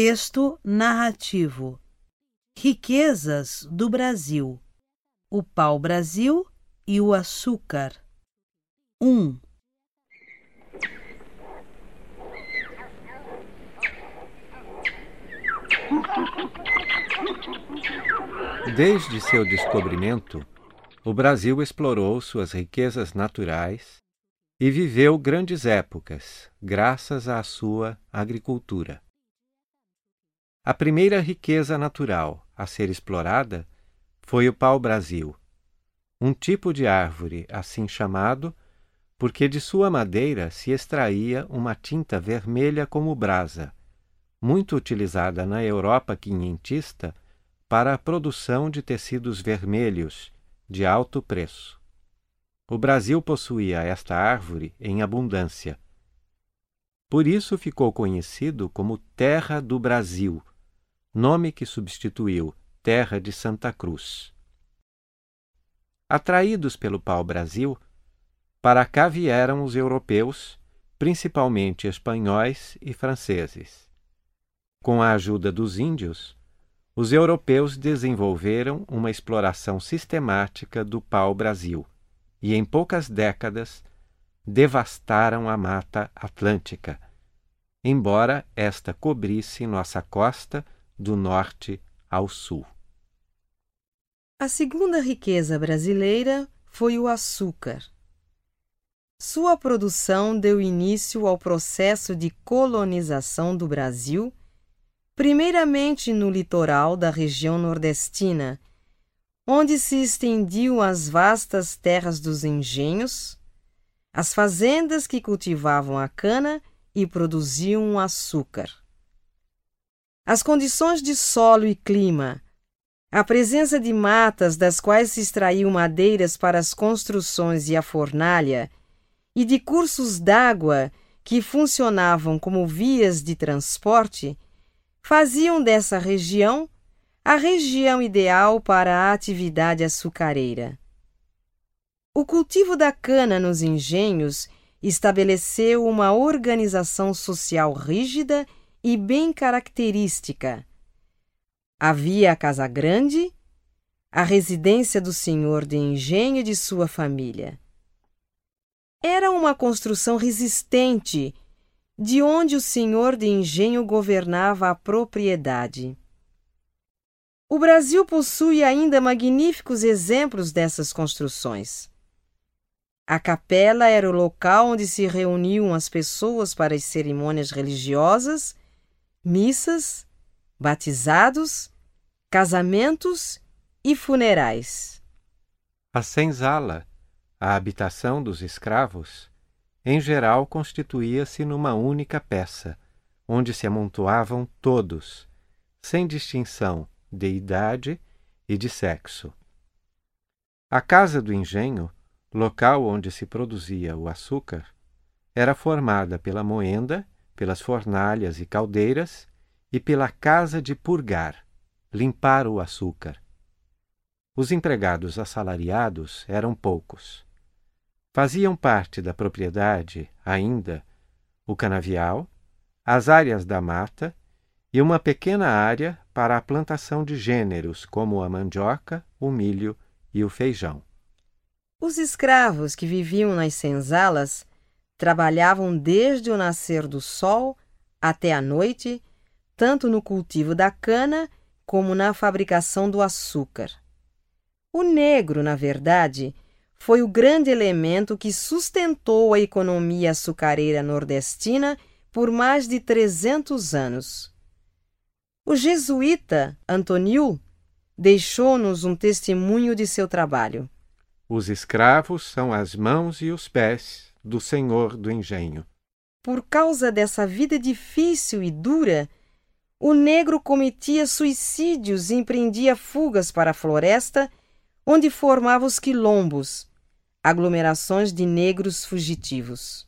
Texto narrativo: Riquezas do Brasil: o pau-brasil e o açúcar. 1. Um. Desde seu descobrimento, o Brasil explorou suas riquezas naturais e viveu grandes épocas, graças à sua agricultura. A primeira riqueza natural a ser explorada foi o pau-brasil, um tipo de árvore assim chamado porque de sua madeira se extraía uma tinta vermelha como brasa, muito utilizada na Europa quinhentista para a produção de tecidos vermelhos de alto preço. O Brasil possuía esta árvore em abundância. Por isso ficou conhecido como Terra do Brasil, nome que substituiu Terra de Santa Cruz. Atraídos pelo pau-brasil, para cá vieram os europeus, principalmente espanhóis e franceses. Com a ajuda dos índios, os europeus desenvolveram uma exploração sistemática do pau-brasil e, em poucas décadas, devastaram a Mata Atlântica, embora esta cobrisse nossa costa do norte ao sul. A segunda riqueza brasileira foi o açúcar. Sua produção deu início ao processo de colonização do Brasil primeiramente no litoral da região nordestina, onde se estendiam as vastas terras dos engenhos, as fazendas que cultivavam a cana e produziam açúcar. As condições de solo e clima, a presença de matas das quais se extraíam madeiras para as construções e a fornalha, e de cursos d'água que funcionavam como vias de transporte, faziam dessa região a região ideal para a atividade açucareira. O cultivo da cana nos engenhos estabeleceu uma organização social rígida e bem característica. Havia a casa grande, a residência do senhor de engenho e de sua família. Era uma construção resistente de onde o senhor de engenho governava a propriedade. O Brasil possui ainda magníficos exemplos dessas construções. A capela era o local onde se reuniam as pessoas para as cerimônias religiosas, missas, batizados, casamentos e funerais. A senzala, a habitação dos escravos, em geral constituía-se numa única peça, onde se amontoavam todos, sem distinção de idade e de sexo. A casa do engenho, local onde se produzia o açúcar, era formada pela moenda, pelas fornalhas e caldeiras e pela casa de purgar, limpar o açúcar. Os empregados assalariados eram poucos. Faziam parte da propriedade, ainda, o canavial, as áreas da mata e uma pequena área para a plantação de gêneros como a mandioca, o milho e o feijão. Os escravos que viviam nas senzalas trabalhavam desde o nascer do sol até a noite, tanto no cultivo da cana como na fabricação do açúcar. O negro, na verdade, foi o grande elemento que sustentou a economia açucareira nordestina por mais de 300 anos. O jesuíta Antonil deixou-nos um testemunho de seu trabalho. Os escravos são as mãos e os pés do senhor do engenho. Por causa dessa vida difícil e dura, o negro cometia suicídios e empreendia fugas para a floresta, onde formava os quilombos, aglomerações de negros fugitivos.